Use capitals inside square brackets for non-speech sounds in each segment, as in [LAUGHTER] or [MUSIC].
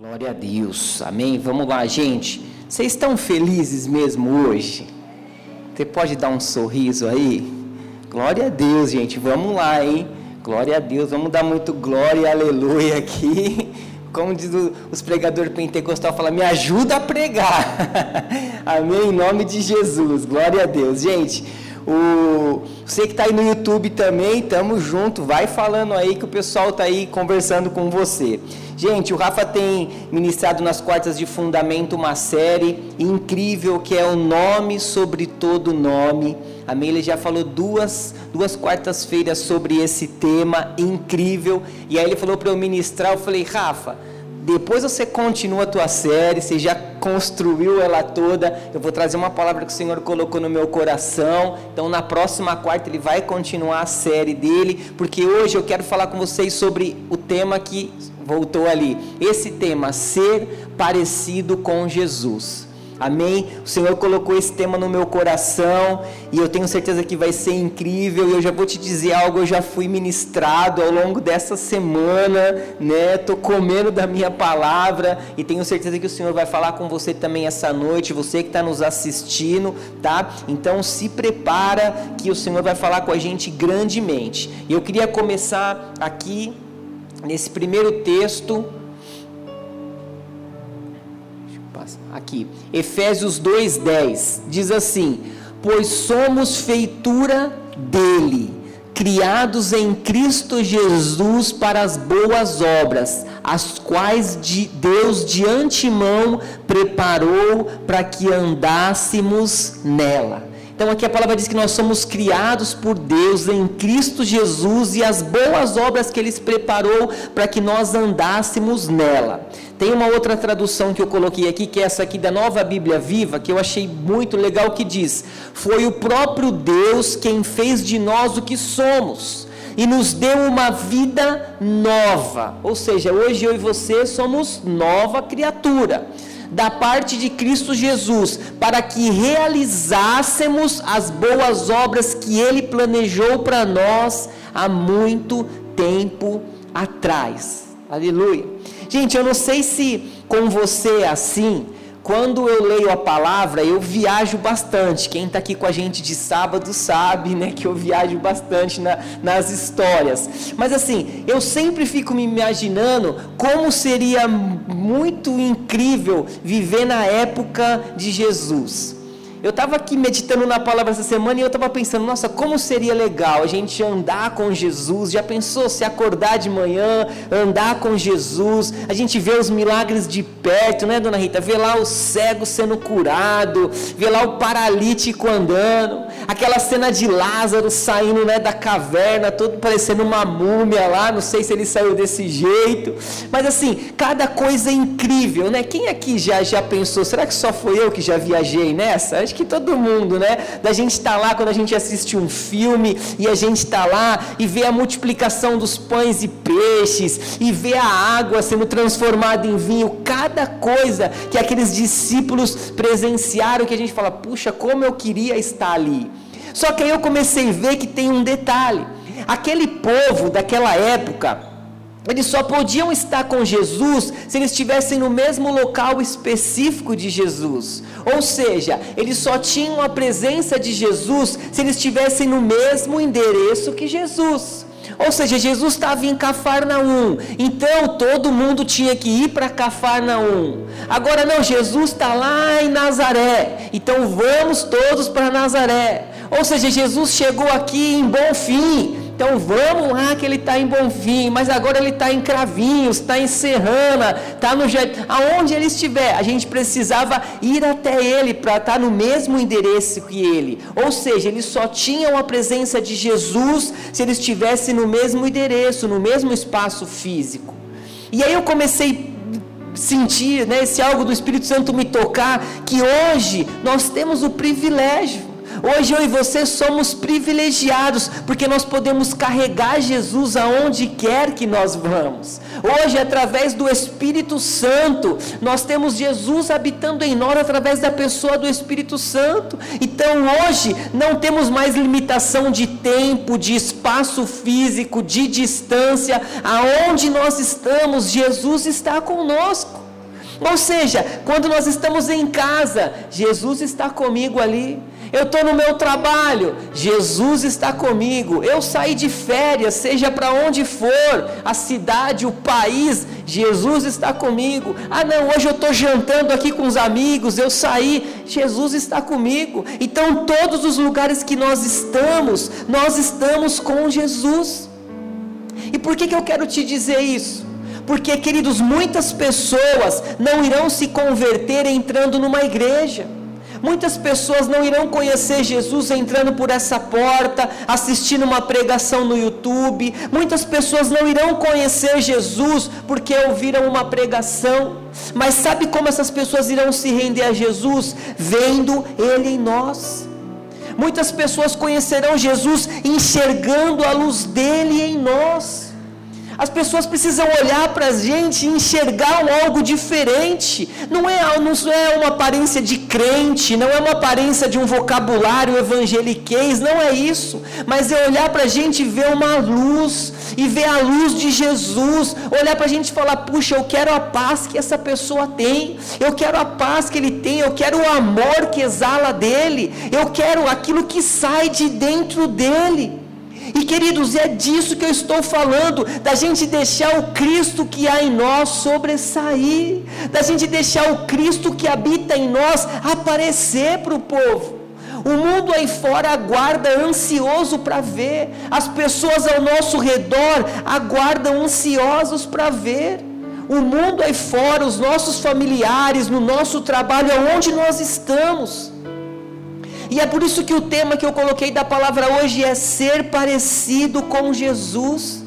Glória a Deus, amém? Vamos lá, gente. Vocês estão felizes mesmo hoje? Você pode dar um sorriso aí? Glória a Deus, gente. Vamos lá, hein? Glória a Deus. Vamos dar muito glória e aleluia aqui. [LAUGHS] Como diz os pregadores pentecostais, fala, me ajuda a pregar. [LAUGHS] amém? Em nome de Jesus. Glória a Deus. Gente, o, você que está aí no YouTube também, tamo junto. Vai falando aí que o pessoal está aí conversando com você. Gente, o Rafa tem ministrado nas quartas de fundamento uma série incrível que é o nome sobre todo nome. Amém? Ele já falou duas, duas quartas-feiras sobre esse tema incrível. E aí ele falou para eu ministrar, eu falei, Rafa, depois você continua a tua série, você já construiu ela toda. Eu vou trazer uma palavra que o Senhor colocou no meu coração. Então, na próxima quarta, ele vai continuar a série dele, porque hoje eu quero falar com vocês sobre o tema que voltou ali. Esse tema, ser parecido com Jesus. Amém? O Senhor colocou esse tema no meu coração e eu tenho certeza que vai ser incrível. E eu já vou te dizer algo, eu já fui ministrado ao longo dessa semana, né? Tô comendo da minha palavra e tenho certeza que o Senhor vai falar com você também essa noite, você que está nos assistindo, tá? Então se prepara que o Senhor vai falar com a gente grandemente. E eu queria começar aqui nesse primeiro texto, aqui, Efésios 2:10, diz assim: "Pois somos feitura dele, criados em Cristo Jesus para as boas obras, as quais de Deus de antemão preparou para que andássemos nela." Então aqui a palavra diz que nós somos criados por Deus em Cristo Jesus e as boas obras que Ele preparou para que nós andássemos nela. Tem uma outra tradução que eu coloquei aqui, que é essa aqui da Nova Bíblia Viva, que eu achei muito legal, que diz: Foi o próprio Deus quem fez de nós o que somos e nos deu uma vida nova. Ou seja, hoje eu e você somos nova criatura da parte de Cristo Jesus, para que realizássemos as boas obras que Ele planejou para nós há muito tempo atrás. Aleluia. Gente, eu não sei se com você é assim, quando eu leio a palavra, eu viajo bastante. Quem está aqui com a gente de sábado sabe, né, que eu viajo bastante na, nas histórias. Mas assim, eu sempre fico me imaginando como seria muito incrível viver na época de Jesus. Eu estava aqui meditando na palavra essa semana e eu estava pensando, nossa, como seria legal a gente andar com Jesus. Já pensou se acordar de manhã, andar com Jesus, a gente vê os milagres de perto, né, dona Rita? Ver lá o cego sendo curado, ver lá o paralítico andando, aquela cena de Lázaro saindo, né, da caverna, todo parecendo uma múmia lá, não sei se ele saiu desse jeito, mas assim, cada coisa é incrível, né? Quem aqui já já pensou, será que só foi eu que já viajei nessa? Acho que todo mundo, né? Da gente estar tá lá quando a gente assiste um filme e a gente está lá e vê a multiplicação dos pães e peixes e vê a água sendo transformada em vinho, cada coisa que aqueles discípulos presenciaram que a gente fala, puxa, como eu queria estar ali. Só que aí eu comecei a ver que tem um detalhe. Aquele povo daquela época, eles só podiam estar com Jesus se eles estivessem no mesmo local específico de Jesus. Ou seja, eles só tinham a presença de Jesus se eles estivessem no mesmo endereço que Jesus. Ou seja, Jesus estava em Cafarnaum, então todo mundo tinha que ir para Cafarnaum. Agora não, Jesus está lá em Nazaré, então vamos todos para Nazaré. Ou seja, Jesus chegou aqui em Bom Fim, então vamos lá que ele está em Bonfim, mas agora ele está em Cravinhos, está em Serrana, está no aonde ele estiver, a gente precisava ir até ele para estar tá no mesmo endereço que ele. Ou seja, eles só tinham a presença de Jesus se eles estivessem no mesmo endereço, no mesmo espaço físico. E aí eu comecei a sentir, né, esse algo do Espírito Santo me tocar, que hoje nós temos o privilégio Hoje eu e você somos privilegiados, porque nós podemos carregar Jesus aonde quer que nós vamos. Hoje, através do Espírito Santo, nós temos Jesus habitando em nós através da pessoa do Espírito Santo. Então, hoje, não temos mais limitação de tempo, de espaço físico, de distância. Aonde nós estamos, Jesus está conosco. Ou seja, quando nós estamos em casa, Jesus está comigo ali. Eu estou no meu trabalho, Jesus está comigo. Eu saí de férias, seja para onde for, a cidade, o país, Jesus está comigo. Ah, não, hoje eu estou jantando aqui com os amigos, eu saí, Jesus está comigo. Então, todos os lugares que nós estamos, nós estamos com Jesus. E por que, que eu quero te dizer isso? Porque, queridos, muitas pessoas não irão se converter entrando numa igreja. Muitas pessoas não irão conhecer Jesus entrando por essa porta, assistindo uma pregação no YouTube. Muitas pessoas não irão conhecer Jesus porque ouviram uma pregação. Mas sabe como essas pessoas irão se render a Jesus? Vendo Ele em nós. Muitas pessoas conhecerão Jesus enxergando a luz dele em nós. As pessoas precisam olhar para a gente e enxergar algo diferente. Não é, não é uma aparência de crente, não é uma aparência de um vocabulário evangeliquez, não é isso. Mas é olhar para a gente e ver uma luz, e ver a luz de Jesus. Olhar para a gente e falar: puxa, eu quero a paz que essa pessoa tem, eu quero a paz que ele tem, eu quero o amor que exala dele, eu quero aquilo que sai de dentro dele. E queridos, é disso que eu estou falando, da gente deixar o Cristo que há em nós sobressair, da gente deixar o Cristo que habita em nós aparecer para o povo. O mundo aí fora aguarda ansioso para ver, as pessoas ao nosso redor aguardam ansiosos para ver. O mundo aí fora, os nossos familiares, no nosso trabalho, aonde nós estamos e é por isso que o tema que eu coloquei da palavra hoje é ser parecido com Jesus.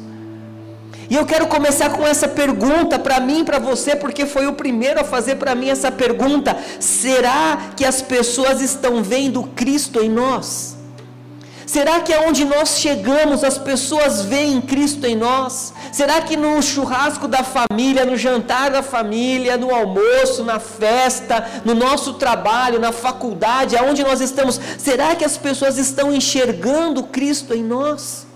E eu quero começar com essa pergunta para mim e para você, porque foi o primeiro a fazer para mim essa pergunta: será que as pessoas estão vendo Cristo em nós? Será que aonde nós chegamos as pessoas veem Cristo em nós? Será que no churrasco da família, no jantar da família, no almoço, na festa, no nosso trabalho, na faculdade, aonde nós estamos, será que as pessoas estão enxergando Cristo em nós?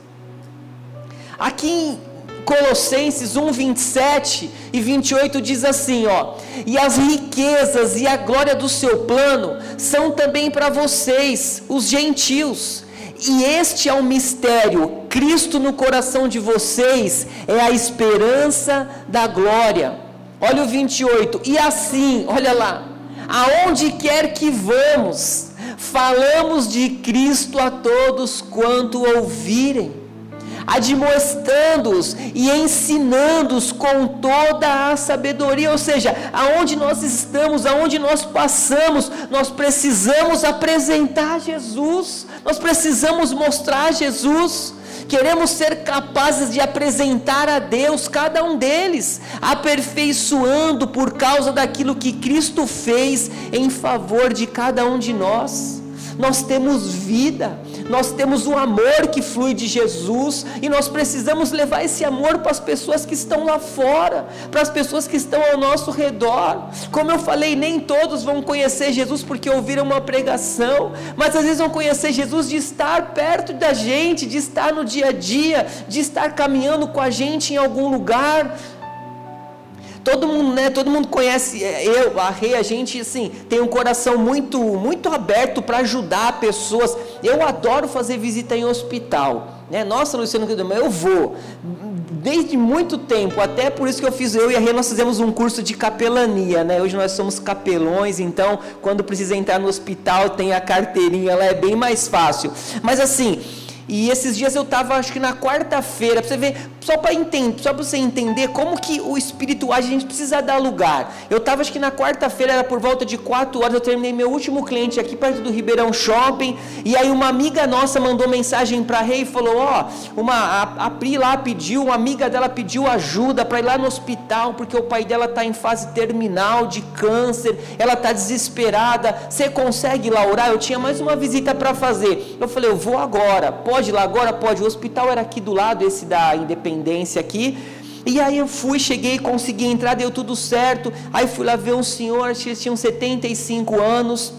Aqui em Colossenses 1, 27 e 28 diz assim: ó, e as riquezas e a glória do seu plano são também para vocês, os gentios e este é o mistério: Cristo no coração de vocês é a esperança da glória. Olha o 28. E assim, olha lá, aonde quer que vamos, falamos de Cristo a todos quanto ouvirem admoestando-os e ensinando-os com toda a sabedoria. Ou seja, aonde nós estamos, aonde nós passamos, nós precisamos apresentar Jesus, nós precisamos mostrar Jesus. Queremos ser capazes de apresentar a Deus cada um deles, aperfeiçoando por causa daquilo que Cristo fez em favor de cada um de nós. Nós temos vida, nós temos o amor que flui de Jesus e nós precisamos levar esse amor para as pessoas que estão lá fora, para as pessoas que estão ao nosso redor. Como eu falei, nem todos vão conhecer Jesus porque ouviram uma pregação, mas às vezes vão conhecer Jesus de estar perto da gente, de estar no dia a dia, de estar caminhando com a gente em algum lugar, todo mundo, né, todo mundo conhece é, eu, a Rei, a gente assim, tem um coração muito muito aberto para ajudar pessoas. Eu adoro fazer visita em hospital, né? Nossa, Luciano, eu vou desde muito tempo, até por isso que eu fiz eu e a Rei, nós fizemos um curso de capelania, né? Hoje nós somos capelões, então quando precisa entrar no hospital, tem a carteirinha, ela é bem mais fácil. Mas assim, e esses dias eu estava, acho que na quarta-feira, para você ver, só para entender, só para você entender como que o espírito age, a gente precisa dar lugar. Eu estava, acho que na quarta-feira, era por volta de 4 horas, eu terminei meu último cliente aqui perto do Ribeirão Shopping, e aí uma amiga nossa mandou mensagem para Rei e falou: Ó, oh, uma, a, a Pri lá pediu, uma amiga dela pediu ajuda para ir lá no hospital, porque o pai dela está em fase terminal de câncer, ela está desesperada. Você consegue lá orar? Eu tinha mais uma visita para fazer. Eu falei: Eu vou agora. Pode pode ir lá agora? Pode. O hospital era aqui do lado, esse da Independência aqui. E aí eu fui, cheguei, consegui entrar, deu tudo certo. Aí fui lá ver um senhor, que tinha 75 anos,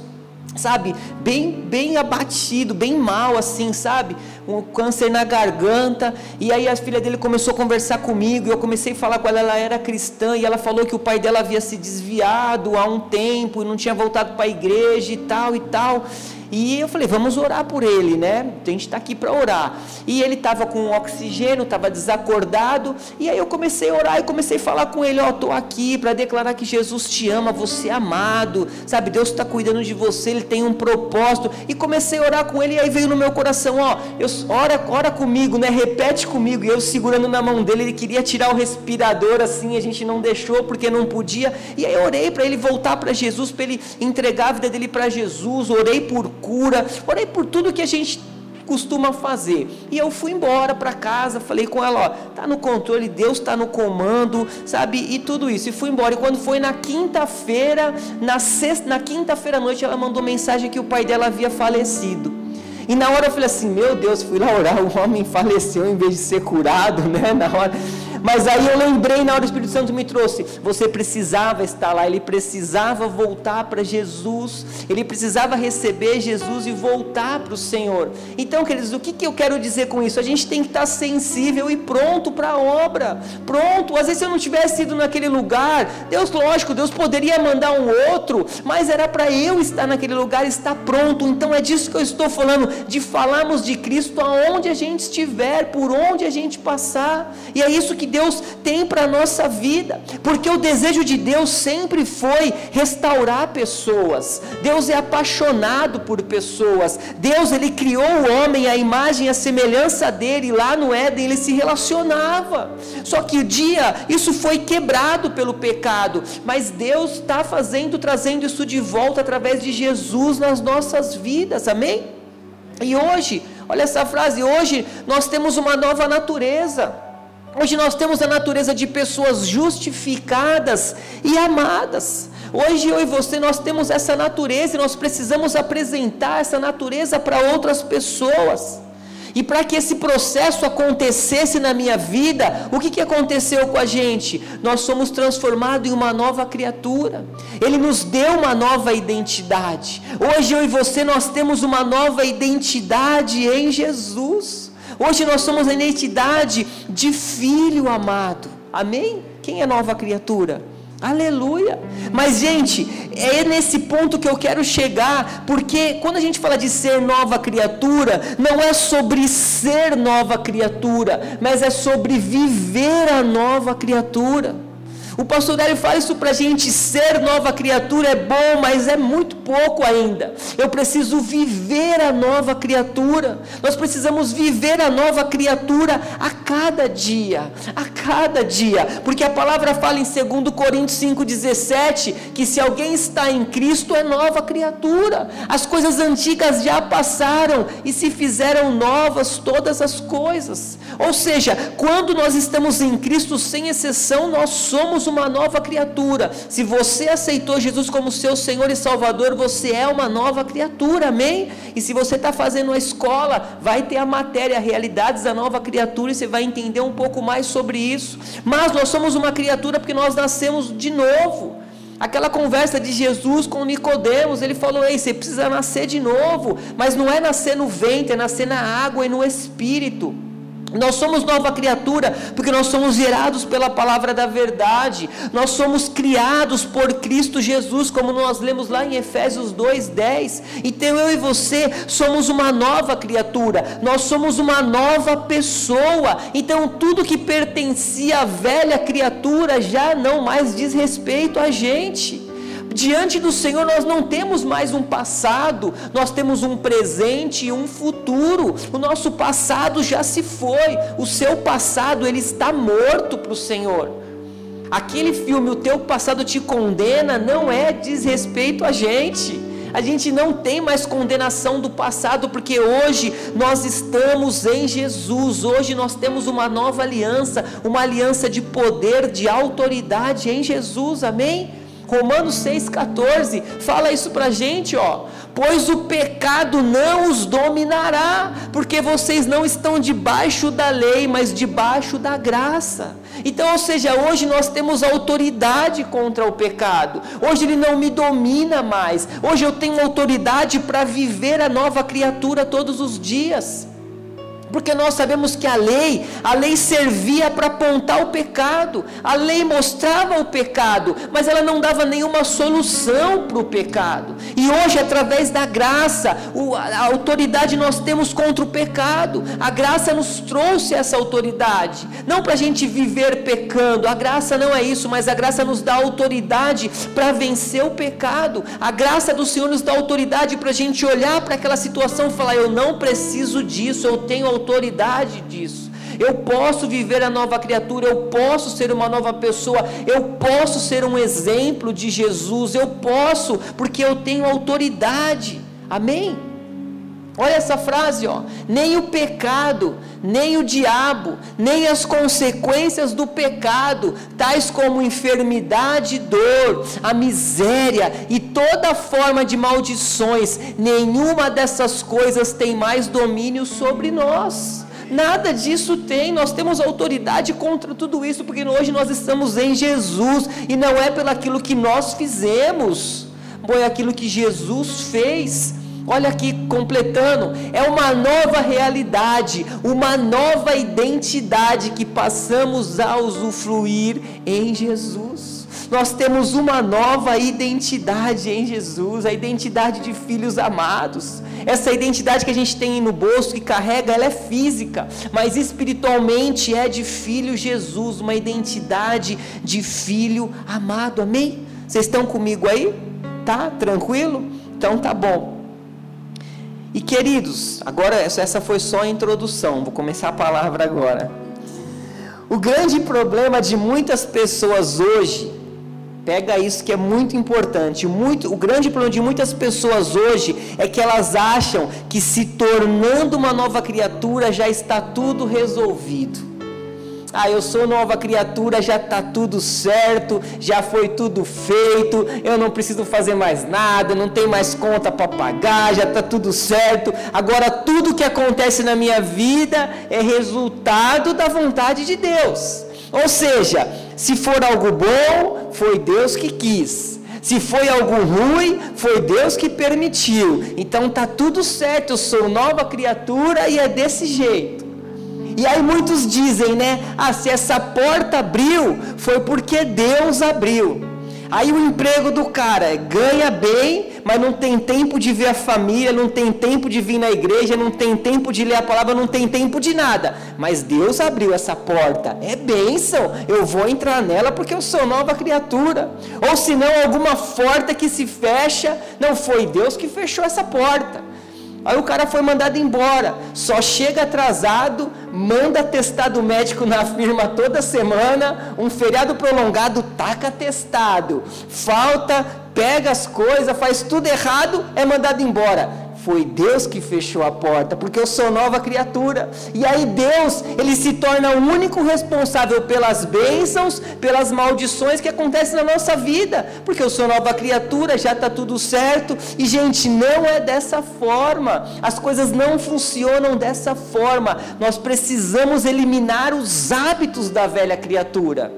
sabe? Bem, bem abatido, bem mal assim, sabe? Um câncer na garganta. E aí a filha dele começou a conversar comigo. E eu comecei a falar com ela. Ela era cristã e ela falou que o pai dela havia se desviado há um tempo e não tinha voltado para a igreja e tal e tal. E eu falei, vamos orar por ele, né? A gente está aqui para orar. E ele estava com oxigênio, estava desacordado. E aí eu comecei a orar e comecei a falar com ele: Ó, oh, estou aqui para declarar que Jesus te ama, você é amado, sabe? Deus está cuidando de você, ele tem um propósito. E comecei a orar com ele. E aí veio no meu coração: Ó, oh, ora, ora comigo, né? Repete comigo. E eu segurando na mão dele, ele queria tirar o respirador assim, a gente não deixou porque não podia. E aí eu orei para ele voltar para Jesus, para ele entregar a vida dele para Jesus. Orei por cura, orei por tudo que a gente costuma fazer. E eu fui embora para casa, falei com ela, ó, tá no controle, Deus está no comando, sabe? E tudo isso. E fui embora. E quando foi na quinta-feira, na sexta, na quinta-feira à noite, ela mandou mensagem que o pai dela havia falecido. E na hora eu falei assim, meu Deus, fui lá orar, o homem faleceu em vez de ser curado, né? [LAUGHS] Na hora. Mas aí eu lembrei, na hora o Espírito Santo me trouxe, você precisava estar lá, ele precisava voltar para Jesus, ele precisava receber Jesus e voltar para o Senhor. Então, queridos, o que, que eu quero dizer com isso? A gente tem que estar sensível e pronto para a obra, pronto. Às vezes, se eu não tivesse ido naquele lugar, Deus, lógico, Deus poderia mandar um outro, mas era para eu estar naquele lugar, estar pronto. Então, é disso que eu estou falando, de falarmos de Cristo aonde a gente estiver, por onde a gente passar, e é isso que Deus tem para a nossa vida, porque o desejo de Deus sempre foi restaurar pessoas. Deus é apaixonado por pessoas. Deus ele criou o homem à imagem e à semelhança dele, e lá no Éden ele se relacionava. Só que o dia isso foi quebrado pelo pecado, mas Deus está fazendo, trazendo isso de volta através de Jesus nas nossas vidas. Amém? E hoje, olha essa frase, hoje nós temos uma nova natureza. Hoje nós temos a natureza de pessoas justificadas e amadas. Hoje eu e você nós temos essa natureza e nós precisamos apresentar essa natureza para outras pessoas. E para que esse processo acontecesse na minha vida, o que, que aconteceu com a gente? Nós somos transformados em uma nova criatura. Ele nos deu uma nova identidade. Hoje eu e você nós temos uma nova identidade em Jesus. Hoje nós somos a identidade de filho amado. Amém? Quem é nova criatura? Aleluia! Mas, gente, é nesse ponto que eu quero chegar, porque quando a gente fala de ser nova criatura, não é sobre ser nova criatura, mas é sobre viver a nova criatura. O pastor Hélio fala isso para a gente: ser nova criatura é bom, mas é muito pouco ainda. Eu preciso viver a nova criatura. Nós precisamos viver a nova criatura a cada dia, a cada dia, porque a palavra fala em 2 Coríntios 5,17 que se alguém está em Cristo é nova criatura. As coisas antigas já passaram e se fizeram novas todas as coisas. Ou seja, quando nós estamos em Cristo, sem exceção, nós somos uma nova criatura. Se você aceitou Jesus como seu Senhor e Salvador, você é uma nova criatura, amém? E se você está fazendo a escola, vai ter a matéria, realidades da nova criatura, e você vai entender um pouco mais sobre isso. Mas nós somos uma criatura porque nós nascemos de novo. Aquela conversa de Jesus com Nicodemos, ele falou: "Ei, você precisa nascer de novo, mas não é nascer no ventre, é nascer na água e no espírito". Nós somos nova criatura porque nós somos gerados pela palavra da verdade. Nós somos criados por Cristo Jesus, como nós lemos lá em Efésios 2:10. Então eu e você somos uma nova criatura. Nós somos uma nova pessoa. Então tudo que pertencia à velha criatura já não mais diz respeito a gente. Diante do Senhor nós não temos mais um passado, nós temos um presente e um futuro. O nosso passado já se foi, o seu passado ele está morto para o Senhor. Aquele filme, o teu passado te condena, não é desrespeito a gente. A gente não tem mais condenação do passado, porque hoje nós estamos em Jesus. Hoje nós temos uma nova aliança, uma aliança de poder, de autoridade em Jesus. Amém? Romanos 6,14 fala isso para a gente, ó. Pois o pecado não os dominará, porque vocês não estão debaixo da lei, mas debaixo da graça. Então, ou seja, hoje nós temos autoridade contra o pecado. Hoje ele não me domina mais. Hoje eu tenho autoridade para viver a nova criatura todos os dias. Porque nós sabemos que a lei, a lei servia para apontar o pecado, a lei mostrava o pecado, mas ela não dava nenhuma solução para o pecado. E hoje, através da graça, a autoridade nós temos contra o pecado, a graça nos trouxe essa autoridade, não para a gente viver pecando, a graça não é isso, mas a graça nos dá autoridade para vencer o pecado, a graça do Senhor nos dá autoridade para a gente olhar para aquela situação e falar: eu não preciso disso, eu tenho autoridade disso. Eu posso viver a nova criatura, eu posso ser uma nova pessoa, eu posso ser um exemplo de Jesus, eu posso, porque eu tenho autoridade. Amém? Olha essa frase, ó. Nem o pecado, nem o diabo, nem as consequências do pecado, tais como enfermidade, dor, a miséria e toda forma de maldições, nenhuma dessas coisas tem mais domínio sobre nós. Nada disso tem, nós temos autoridade contra tudo isso, porque hoje nós estamos em Jesus e não é pelo aquilo que nós fizemos, foi aquilo que Jesus fez. Olha aqui, completando, é uma nova realidade, uma nova identidade que passamos a usufruir em Jesus. Nós temos uma nova identidade em Jesus, a identidade de filhos amados. Essa identidade que a gente tem no bolso, que carrega, ela é física, mas espiritualmente é de filho Jesus, uma identidade de filho amado. Amém? Vocês estão comigo aí? Tá? Tranquilo? Então tá bom. E queridos, agora essa foi só a introdução, vou começar a palavra agora. O grande problema de muitas pessoas hoje, pega isso que é muito importante, muito, o grande problema de muitas pessoas hoje é que elas acham que se tornando uma nova criatura já está tudo resolvido. Ah, eu sou nova criatura, já está tudo certo, já foi tudo feito, eu não preciso fazer mais nada, não tem mais conta para pagar, já está tudo certo. Agora tudo que acontece na minha vida é resultado da vontade de Deus. Ou seja, se for algo bom, foi Deus que quis. Se foi algo ruim, foi Deus que permitiu. Então tá tudo certo, eu sou nova criatura e é desse jeito. E aí muitos dizem, né? Ah, se essa porta abriu, foi porque Deus abriu. Aí o emprego do cara ganha bem, mas não tem tempo de ver a família, não tem tempo de vir na igreja, não tem tempo de ler a palavra, não tem tempo de nada. Mas Deus abriu essa porta. É bênção. Eu vou entrar nela porque eu sou nova criatura. Ou se não, alguma porta que se fecha, não foi Deus que fechou essa porta. Aí o cara foi mandado embora, só chega atrasado, manda testado médico na firma toda semana, um feriado prolongado, taca testado, falta, pega as coisas, faz tudo errado, é mandado embora. Foi Deus que fechou a porta, porque eu sou nova criatura. E aí Deus, ele se torna o único responsável pelas bênçãos, pelas maldições que acontecem na nossa vida, porque eu sou nova criatura, já está tudo certo. E gente, não é dessa forma. As coisas não funcionam dessa forma. Nós precisamos eliminar os hábitos da velha criatura.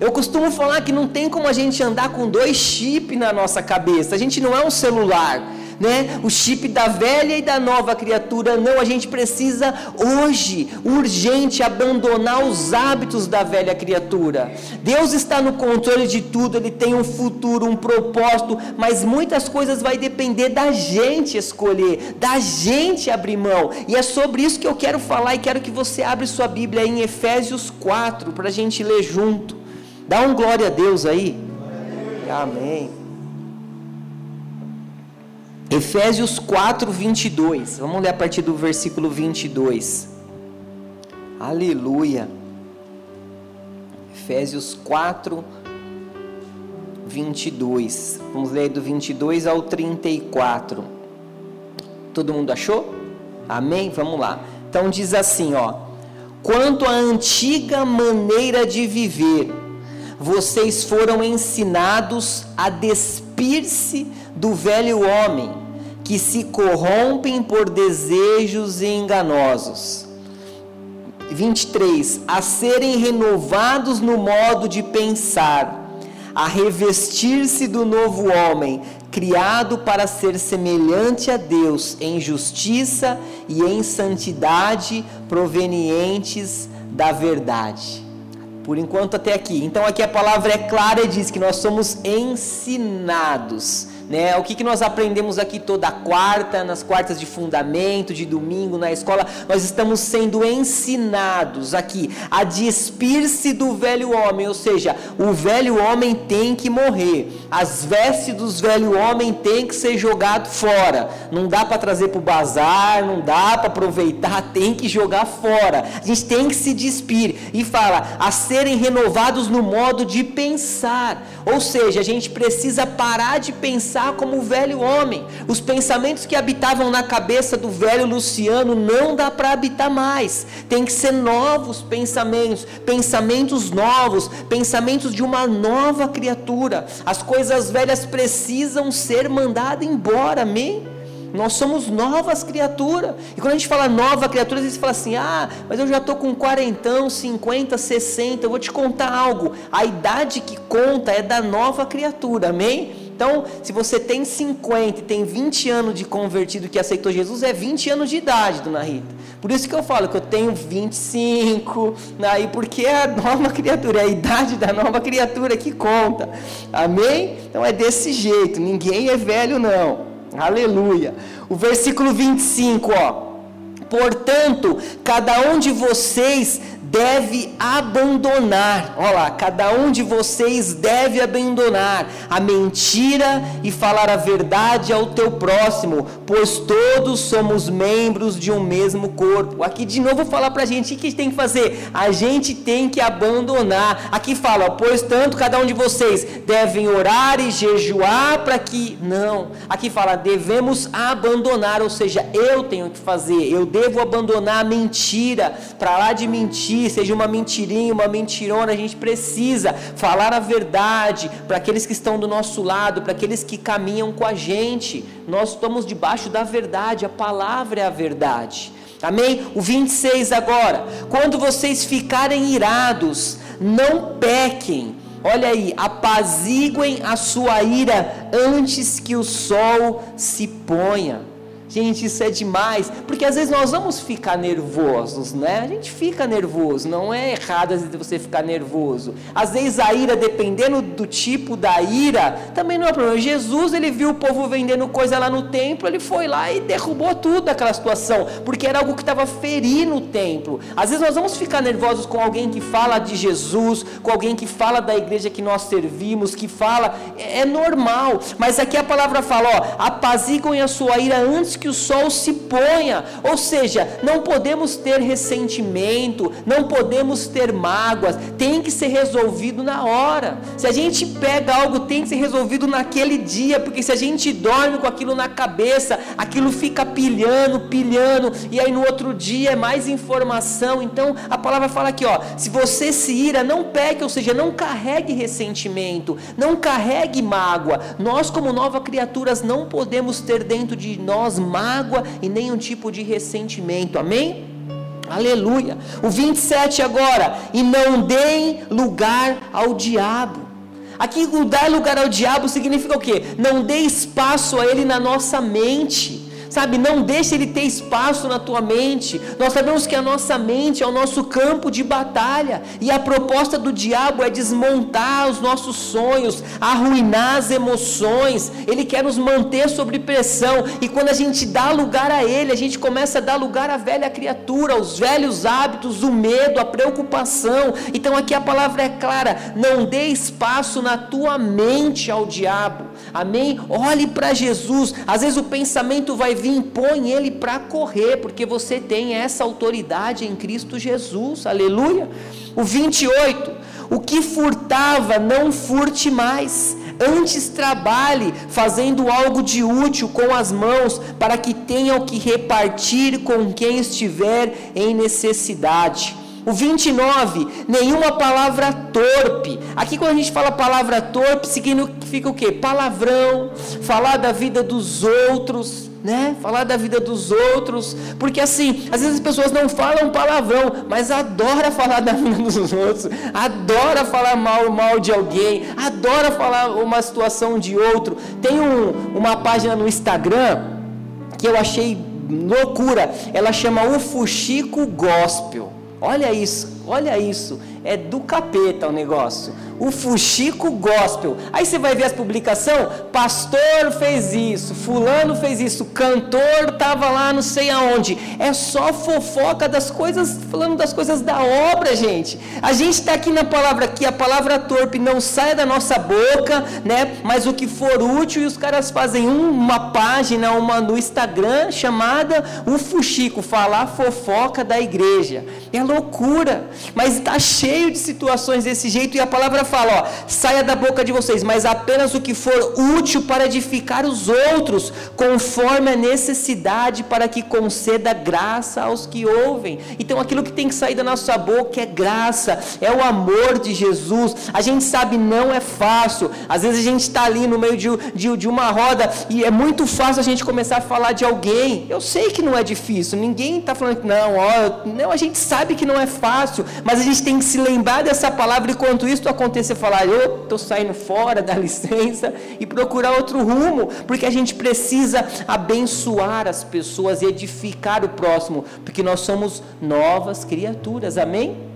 Eu costumo falar que não tem como a gente andar com dois chips na nossa cabeça. A gente não é um celular né? O chip da velha e da nova criatura. Não, a gente precisa hoje, urgente, abandonar os hábitos da velha criatura. Deus está no controle de tudo, Ele tem um futuro, um propósito, mas muitas coisas vai depender da gente escolher, da gente abrir mão. E é sobre isso que eu quero falar e quero que você abra sua Bíblia em Efésios 4 para a gente ler junto. Dá um glória a Deus aí. Amém. Efésios 4, 22. Vamos ler a partir do versículo 22. Aleluia. Efésios 4, 22. Vamos ler do 22 ao 34. Todo mundo achou? Amém? Vamos lá. Então diz assim, ó: Quanto à antiga maneira de viver, vocês foram ensinados a despir-se do velho homem, que se corrompem por desejos enganosos. 23. A serem renovados no modo de pensar, a revestir-se do novo homem, criado para ser semelhante a Deus em justiça e em santidade provenientes da verdade. Por enquanto até aqui. Então aqui a palavra é clara e diz que nós somos ensinados né? O que, que nós aprendemos aqui toda quarta, nas quartas de fundamento, de domingo, na escola? Nós estamos sendo ensinados aqui a despir-se do velho homem, ou seja, o velho homem tem que morrer, as vestes dos velho homem tem que ser jogado fora. Não dá para trazer para o bazar, não dá para aproveitar, [LAUGHS] tem que jogar fora. A gente tem que se despir e fala a serem renovados no modo de pensar, ou seja, a gente precisa parar de pensar pensar como o velho homem. Os pensamentos que habitavam na cabeça do velho Luciano não dá para habitar mais. Tem que ser novos pensamentos, pensamentos novos, pensamentos de uma nova criatura. As coisas velhas precisam ser mandadas embora, amém? Nós somos novas criaturas. E quando a gente fala nova criatura, às vezes fala assim: ah, mas eu já estou com 40, 50, 60. Eu vou te contar algo. A idade que conta é da nova criatura, amém? Então, se você tem 50 e tem 20 anos de convertido que aceitou Jesus, é 20 anos de idade, dona Rita. Por isso que eu falo que eu tenho 25, aí né? porque é a nova criatura, é a idade da nova criatura que conta. Amém? Então é desse jeito, ninguém é velho não. Aleluia. O versículo 25, ó. Portanto, cada um de vocês deve abandonar, olha lá, cada um de vocês deve abandonar a mentira e falar a verdade ao teu próximo, pois todos somos membros de um mesmo corpo. Aqui de novo falar para a gente o que tem que fazer, a gente tem que abandonar. Aqui fala, pois tanto cada um de vocês devem orar e jejuar para que não. Aqui fala, devemos abandonar, ou seja, eu tenho que fazer, eu devo abandonar a mentira, para lá de mentir mentir, seja uma mentirinha, uma mentirona, a gente precisa falar a verdade para aqueles que estão do nosso lado, para aqueles que caminham com a gente. Nós estamos debaixo da verdade, a palavra é a verdade. Amém? O 26 agora. Quando vocês ficarem irados, não pequem. Olha aí, apaziguem a sua ira antes que o sol se ponha. Gente, isso é demais, porque às vezes nós vamos ficar nervosos, né? A gente fica nervoso, não é errado às vezes você ficar nervoso. Às vezes a ira, dependendo do tipo da ira, também não é problema. Jesus, ele viu o povo vendendo coisa lá no templo, ele foi lá e derrubou tudo daquela situação, porque era algo que estava ferindo o templo. Às vezes nós vamos ficar nervosos com alguém que fala de Jesus, com alguém que fala da igreja que nós servimos, que fala, é, é normal. Mas aqui a palavra fala, ó, apaziguem a sua ira antes que o sol se ponha. Ou seja, não podemos ter ressentimento, não podemos ter mágoas, tem que ser resolvido na hora. Se a gente pega algo, tem que ser resolvido naquele dia, porque se a gente dorme com aquilo na cabeça, aquilo fica pilhando, pilhando, e aí no outro dia é mais informação. Então a palavra fala aqui, ó, se você se ira, não pegue, ou seja, não carregue ressentimento, não carregue mágoa. Nós como novas criaturas não podemos ter dentro de nós mágoa e nenhum tipo de ressentimento. Amém? Aleluia. O 27 agora. E não deem lugar ao diabo. Aqui, dar lugar ao diabo significa o quê? Não dê espaço a ele na nossa mente. Sabe, não deixe ele ter espaço na tua mente. Nós sabemos que a nossa mente é o nosso campo de batalha. E a proposta do diabo é desmontar os nossos sonhos, arruinar as emoções. Ele quer nos manter sob pressão. E quando a gente dá lugar a ele, a gente começa a dar lugar à velha criatura, aos velhos hábitos, o medo, a preocupação. Então aqui a palavra é clara: não dê espaço na tua mente ao diabo. Amém? Olhe para Jesus. Às vezes o pensamento vai vir, põe ele para correr, porque você tem essa autoridade em Cristo Jesus, aleluia. O 28, o que furtava, não furte mais, antes trabalhe fazendo algo de útil com as mãos, para que tenha o que repartir com quem estiver em necessidade. O 29, nenhuma palavra torpe. Aqui quando a gente fala palavra torpe, significa o quê? Palavrão, falar da vida dos outros, né? Falar da vida dos outros, porque assim, às vezes as pessoas não falam palavrão, mas adora falar da [LAUGHS] vida dos outros, adora falar mal, mal de alguém, adora falar uma situação de outro. Tem um, uma página no Instagram que eu achei loucura, ela chama o Fuxico Gospel. Olha isso, olha isso, é do capeta o negócio o Fuxico Gospel. Aí você vai ver as publicações, pastor fez isso, fulano fez isso, cantor estava lá não sei aonde. É só fofoca das coisas, falando das coisas da obra, gente. A gente está aqui na palavra que a palavra torpe não saia da nossa boca, né? Mas o que for útil e os caras fazem uma página, uma no Instagram chamada o Fuxico, falar fofoca da igreja. É loucura, mas está cheio de situações desse jeito e a palavra fala, ó, saia da boca de vocês, mas apenas o que for útil para edificar os outros, conforme a necessidade, para que conceda graça aos que ouvem. Então aquilo que tem que sair da nossa boca é graça, é o amor de Jesus. A gente sabe não é fácil. Às vezes a gente está ali no meio de, de, de uma roda e é muito fácil a gente começar a falar de alguém. Eu sei que não é difícil. Ninguém está falando que não, ó, não, a gente sabe que não é fácil, mas a gente tem que se lembrar dessa palavra enquanto isso acontecer acontecer falar, eu estou saindo fora, dá [LAUGHS] licença, e procurar outro rumo, porque a gente precisa abençoar as pessoas e edificar o próximo, porque nós somos novas criaturas, amém?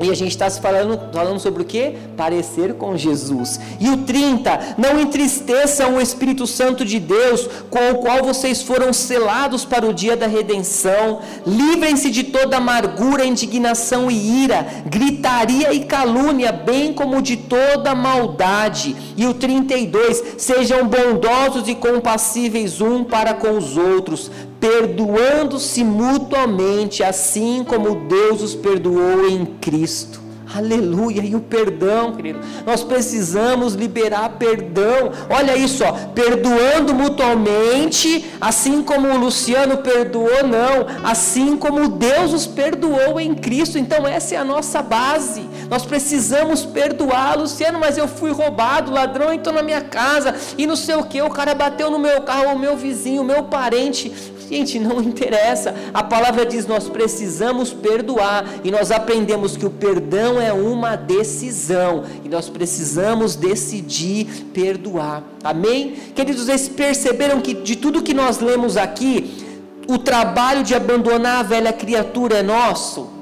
E a gente está falando, falando sobre o que? Parecer com Jesus. E o 30, não entristeçam o Espírito Santo de Deus, com o qual vocês foram selados para o dia da redenção. Livrem-se de toda amargura, indignação e ira, gritaria e calúnia, bem como de toda maldade. E o 32, sejam bondosos e compassíveis um para com os outros, perdoando-se mutuamente, assim como Deus os perdoou em Cristo. Aleluia, e o perdão, querido. Nós precisamos liberar perdão. Olha isso, ó, perdoando mutuamente, assim como o Luciano perdoou, não, assim como Deus os perdoou em Cristo. Então essa é a nossa base. Nós precisamos perdoar, Luciano, mas eu fui roubado, ladrão entrou na minha casa e não sei o que, o cara bateu no meu carro, o meu vizinho, o meu parente. Gente, não interessa. A palavra diz: nós precisamos perdoar. E nós aprendemos que o perdão é uma decisão. E nós precisamos decidir perdoar. Amém? Queridos, vocês perceberam que de tudo que nós lemos aqui, o trabalho de abandonar a velha criatura é nosso?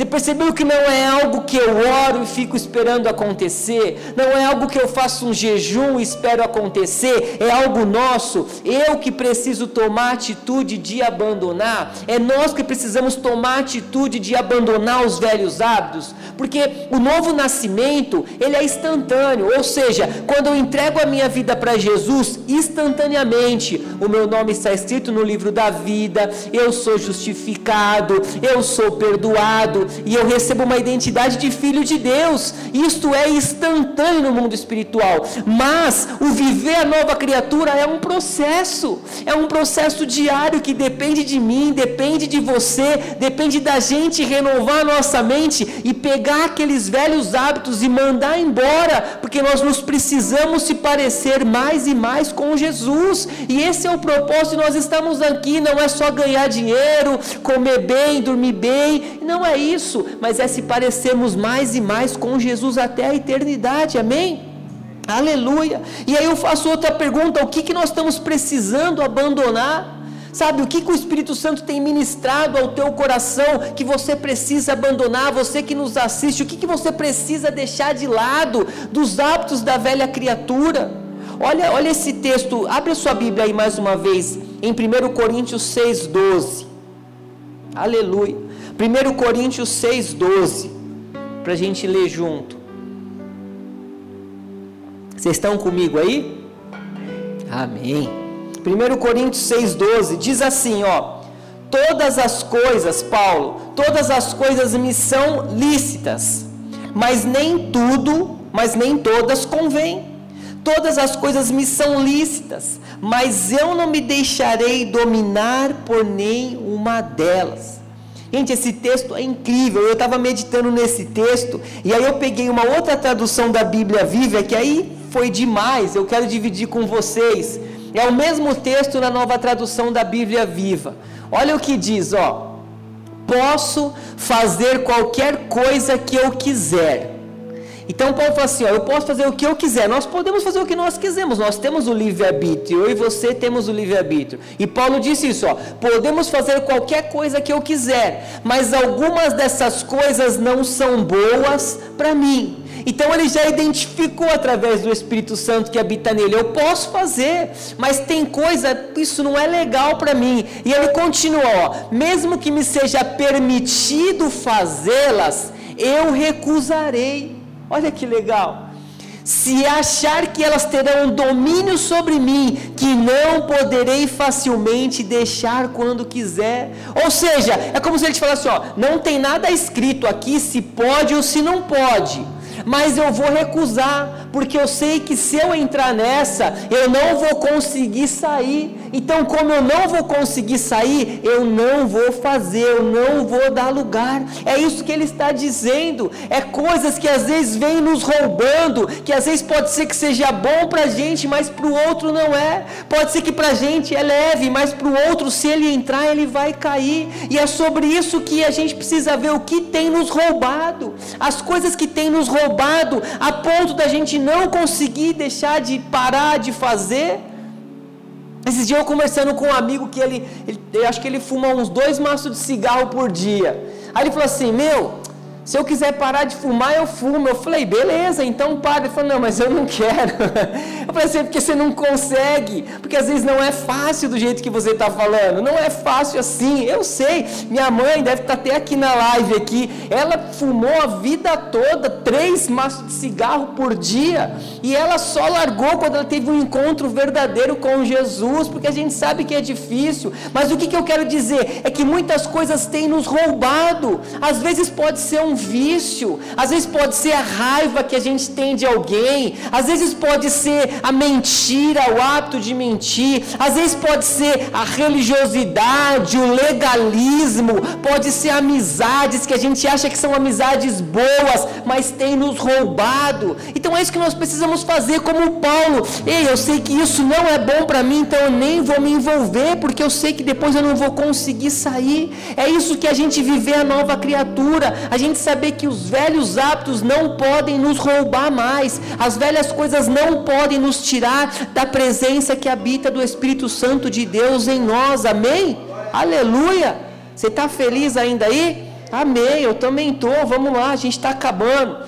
Você percebeu que não é algo que eu oro e fico esperando acontecer, não é algo que eu faço um jejum e espero acontecer, é algo nosso. Eu que preciso tomar atitude de abandonar, é nós que precisamos tomar atitude de abandonar os velhos hábitos, porque o novo nascimento, ele é instantâneo, ou seja, quando eu entrego a minha vida para Jesus, instantaneamente, o meu nome está escrito no livro da vida, eu sou justificado, eu sou perdoado, e eu recebo uma identidade de filho de Deus. Isto é instantâneo no mundo espiritual. Mas o viver a nova criatura é um processo, é um processo diário que depende de mim, depende de você, depende da gente renovar nossa mente e pegar aqueles velhos hábitos e mandar embora, porque nós nos precisamos se parecer mais e mais com Jesus. E esse é o propósito, nós estamos aqui, não é só ganhar dinheiro, comer bem, dormir bem, não é isso isso, mas é se parecermos mais e mais com Jesus até a eternidade, amém? Aleluia. E aí eu faço outra pergunta: o que, que nós estamos precisando abandonar? Sabe, o que, que o Espírito Santo tem ministrado ao teu coração que você precisa abandonar, você que nos assiste, o que, que você precisa deixar de lado dos hábitos da velha criatura? Olha, olha esse texto, abre a sua Bíblia aí mais uma vez, em 1 Coríntios 6,12. Aleluia. 1 Coríntios 6,12, para a gente ler junto. Vocês estão comigo aí? Amém. 1 Coríntios 6,12 diz assim: ó. Todas as coisas, Paulo, todas as coisas me são lícitas, mas nem tudo, mas nem todas convêm. Todas as coisas me são lícitas, mas eu não me deixarei dominar por nenhuma delas. Gente, esse texto é incrível. Eu estava meditando nesse texto e aí eu peguei uma outra tradução da Bíblia Viva que aí foi demais. Eu quero dividir com vocês. É o mesmo texto na nova tradução da Bíblia Viva. Olha o que diz, ó. Posso fazer qualquer coisa que eu quiser. Então Paulo fala assim: ó, eu posso fazer o que eu quiser. Nós podemos fazer o que nós quisermos. Nós temos o livre-arbítrio. Eu e você temos o livre-arbítrio. E Paulo disse isso: ó, podemos fazer qualquer coisa que eu quiser, mas algumas dessas coisas não são boas para mim. Então ele já identificou através do Espírito Santo que habita nele. Eu posso fazer, mas tem coisa, isso não é legal para mim. E ele continua, ó, mesmo que me seja permitido fazê-las, eu recusarei. Olha que legal. Se achar que elas terão domínio sobre mim, que não poderei facilmente deixar quando quiser. Ou seja, é como se ele te falasse: ó, não tem nada escrito aqui se pode ou se não pode mas eu vou recusar, porque eu sei que se eu entrar nessa, eu não vou conseguir sair. Então, como eu não vou conseguir sair, eu não vou fazer, eu não vou dar lugar. É isso que ele está dizendo. É coisas que às vezes vêm nos roubando, que às vezes pode ser que seja bom para a gente, mas para o outro não é. Pode ser que para a gente é leve, mas para o outro, se ele entrar, ele vai cair. E é sobre isso que a gente precisa ver o que tem nos roubado, as coisas que tem nos roubado a ponto da gente não conseguir deixar de parar de fazer. Esses dias eu conversando com um amigo que ele, ele eu acho que ele fuma uns dois maços de cigarro por dia. Aí ele falou assim: Meu, se eu quiser parar de fumar, eu fumo. Eu falei, beleza, então para. Ele falou, não, mas eu não quero. [LAUGHS] Eu falei assim, porque você não consegue. Porque às vezes não é fácil do jeito que você está falando. Não é fácil assim. Eu sei. Minha mãe deve estar tá até aqui na live aqui. Ela fumou a vida toda, três maços de cigarro por dia. E ela só largou quando ela teve um encontro verdadeiro com Jesus. Porque a gente sabe que é difícil. Mas o que, que eu quero dizer? É que muitas coisas têm nos roubado. Às vezes pode ser um vício, às vezes pode ser a raiva que a gente tem de alguém, às vezes pode ser a mentira, o hábito de mentir, às vezes pode ser a religiosidade, o legalismo, pode ser amizades que a gente acha que são amizades boas, mas tem nos roubado. Então é isso que nós precisamos fazer, como Paulo. Ei, eu sei que isso não é bom para mim, então eu nem vou me envolver, porque eu sei que depois eu não vou conseguir sair. É isso que a gente viver a nova criatura. A gente saber que os velhos hábitos não podem nos roubar mais, as velhas coisas não podem nos tirar da presença que habita do Espírito Santo de Deus em nós, amém? Aleluia! Você está feliz ainda aí? Amém, eu também estou, vamos lá, a gente está acabando.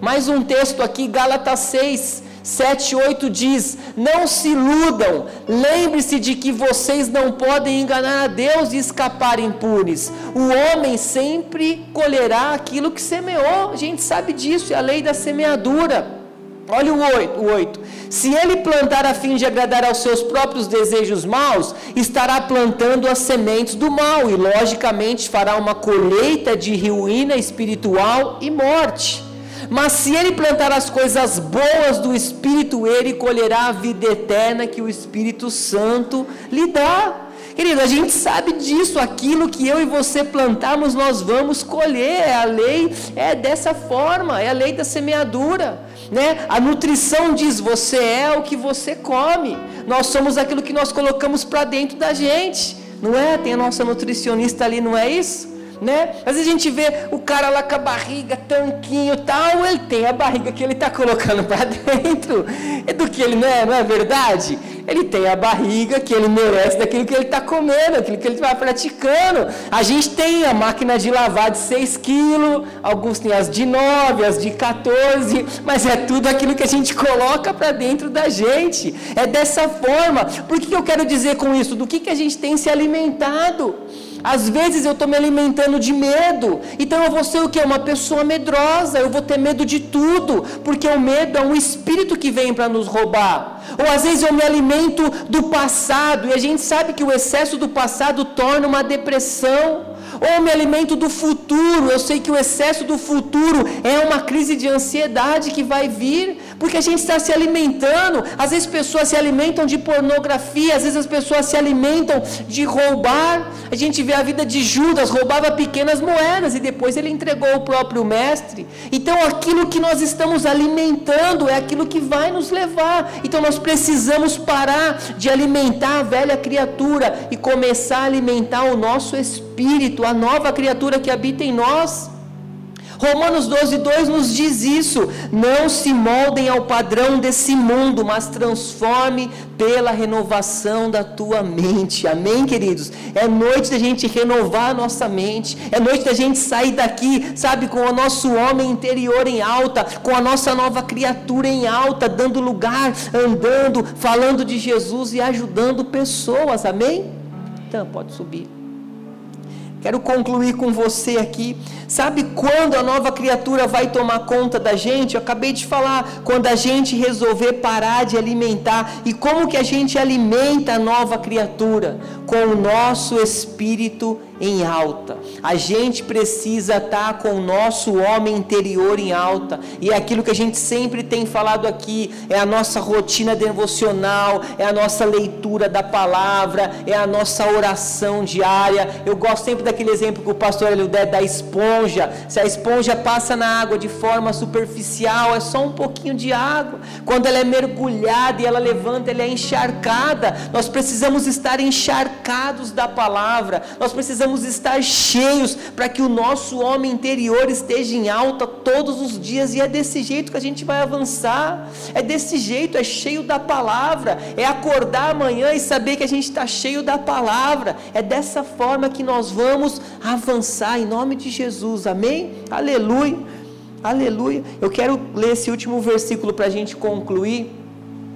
Mais um texto aqui, Gálatas 6, 7, 8 diz: Não se iludam, lembre-se de que vocês não podem enganar a Deus e escapar impunes. O homem sempre colherá aquilo que semeou, a gente sabe disso, é a lei da semeadura. Olha o 8, o 8. Se ele plantar a fim de agradar aos seus próprios desejos maus, estará plantando as sementes do mal e, logicamente, fará uma colheita de ruína espiritual e morte. Mas se ele plantar as coisas boas do Espírito, ele colherá a vida eterna que o Espírito Santo lhe dá. Querido, a gente sabe disso, aquilo que eu e você plantamos, nós vamos colher. É a lei é dessa forma, é a lei da semeadura. Né? A nutrição diz: você é o que você come. Nós somos aquilo que nós colocamos para dentro da gente. Não é? Tem a nossa nutricionista ali, não é isso? Né? Às vezes a gente vê o cara lá com a barriga, tanquinho tal, ele tem a barriga que ele está colocando para [LAUGHS] dentro, é do que ele não é, não é verdade? Ele tem a barriga que ele merece daquilo que ele está comendo, aquilo que ele vai praticando. A gente tem a máquina de lavar de 6 quilos, alguns têm as de 9, as de 14, mas é tudo aquilo que a gente coloca para dentro da gente. É dessa forma. Por que eu quero dizer com isso? Do que, que a gente tem se alimentado? Às vezes eu estou me alimentando de medo, então eu vou ser o que? Uma pessoa medrosa, eu vou ter medo de tudo, porque o medo é um espírito que vem para nos roubar. Ou às vezes eu me alimento do passado, e a gente sabe que o excesso do passado torna uma depressão. Ou me alimento do futuro, eu sei que o excesso do futuro é uma crise de ansiedade que vai vir, Porque a gente está se alimentando, às vezes pessoas se alimentam de pornografia, às vezes as pessoas se alimentam de roubar. A gente vê a vida de Judas, roubava pequenas moedas e depois ele entregou o próprio mestre. Então aquilo que nós estamos alimentando é aquilo que vai nos levar. Então nós precisamos parar de alimentar a velha criatura e começar a alimentar o nosso espírito, a nova criatura que habita em nós. Romanos 12, 2 nos diz isso: não se moldem ao padrão desse mundo, mas transforme pela renovação da tua mente. Amém, queridos? É noite da gente renovar a nossa mente, é noite da gente sair daqui, sabe, com o nosso homem interior em alta, com a nossa nova criatura em alta, dando lugar, andando, falando de Jesus e ajudando pessoas. Amém? Então, pode subir. Quero concluir com você aqui. Sabe quando a nova criatura vai tomar conta da gente? Eu acabei de falar, quando a gente resolver parar de alimentar. E como que a gente alimenta a nova criatura? Com o nosso espírito em alta. A gente precisa estar com o nosso homem interior em alta. E é aquilo que a gente sempre tem falado aqui, é a nossa rotina devocional, é a nossa leitura da palavra, é a nossa oração diária. Eu gosto sempre daquele exemplo que o pastor ele der da esponja. Se a esponja passa na água de forma superficial, é só um pouquinho de água. Quando ela é mergulhada e ela levanta, ela é encharcada. Nós precisamos estar encharcados da palavra. Nós precisamos precisamos estar cheios para que o nosso homem interior esteja em alta todos os dias, e é desse jeito que a gente vai avançar. É desse jeito, é cheio da palavra, é acordar amanhã e saber que a gente está cheio da palavra. É dessa forma que nós vamos avançar em nome de Jesus. Amém? Aleluia. Aleluia. Eu quero ler esse último versículo para a gente concluir.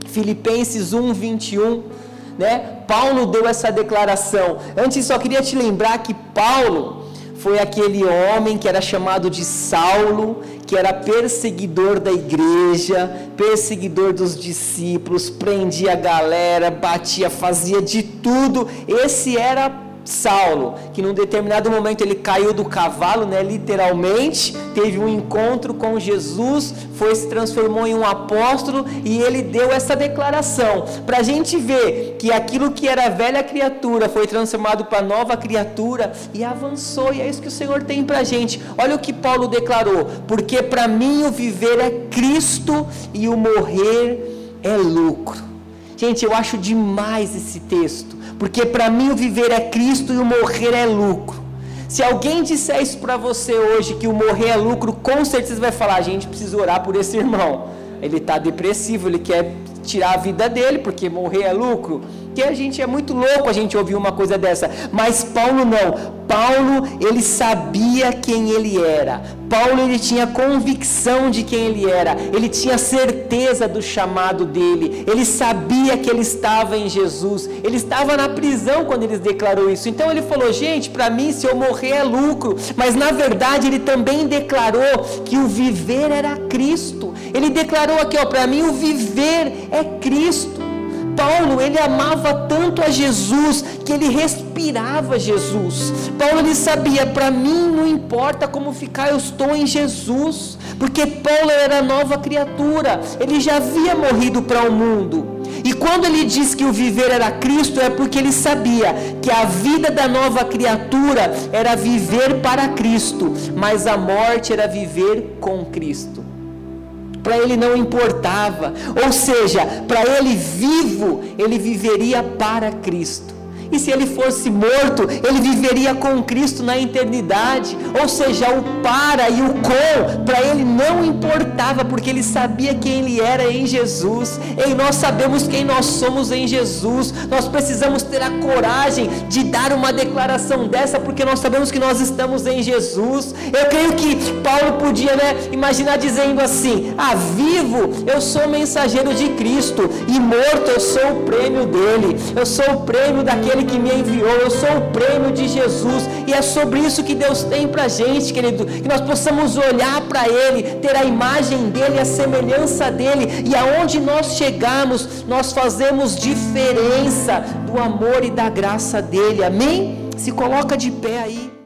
Filipenses 1, 21 né? Paulo deu essa declaração. Antes só queria te lembrar que Paulo foi aquele homem que era chamado de Saulo, que era perseguidor da igreja, perseguidor dos discípulos, prendia a galera, batia, fazia de tudo. Esse era Saulo, que num determinado momento ele caiu do cavalo, né, literalmente, teve um encontro com Jesus, foi se transformou em um apóstolo e ele deu essa declaração para a gente ver que aquilo que era velha criatura foi transformado para nova criatura e avançou. E é isso que o Senhor tem para a gente. Olha o que Paulo declarou: porque para mim o viver é Cristo e o morrer é lucro. Gente, eu acho demais esse texto porque para mim o viver é Cristo e o morrer é lucro. Se alguém disser isso para você hoje, que o morrer é lucro, com certeza vai falar: a gente precisa orar por esse irmão. Ele está depressivo, ele quer tirar a vida dele, porque morrer é lucro. Que a gente é muito louco a gente ouvir uma coisa dessa. Mas Paulo não. Paulo, ele sabia quem ele era. Paulo, ele tinha convicção de quem ele era. Ele tinha certeza do chamado dele. Ele sabia que ele estava em Jesus. Ele estava na prisão quando ele declarou isso. Então ele falou: "Gente, para mim se eu morrer é lucro". Mas na verdade ele também declarou que o viver era Cristo. Ele declarou aqui, ó, para mim o viver é Cristo. Paulo, ele amava tanto a Jesus que ele respirava Jesus. Paulo ele sabia, para mim não importa como ficar, eu estou em Jesus, porque Paulo era nova criatura. Ele já havia morrido para o mundo. E quando ele diz que o viver era Cristo, é porque ele sabia que a vida da nova criatura era viver para Cristo, mas a morte era viver com Cristo para ele não importava, ou seja, para ele vivo, ele viveria para Cristo. E se ele fosse morto, ele viveria com Cristo na eternidade. Ou seja, o para e o com, para ele não importava, porque ele sabia quem ele era em Jesus. E nós sabemos quem nós somos em Jesus. Nós precisamos ter a coragem de dar uma declaração dessa, porque nós sabemos que nós estamos em Jesus. Eu creio que Paulo podia, né, imaginar dizendo assim: Ah, vivo, eu sou mensageiro de Cristo, e morto, eu sou o prêmio dele. Eu sou o prêmio daquele aquele que me enviou, eu sou o prêmio de Jesus, e é sobre isso que Deus tem para a gente, querido, que nós possamos olhar para Ele, ter a imagem dEle, a semelhança dEle, e aonde nós chegarmos, nós fazemos diferença do amor e da graça dEle, amém? Se coloca de pé aí.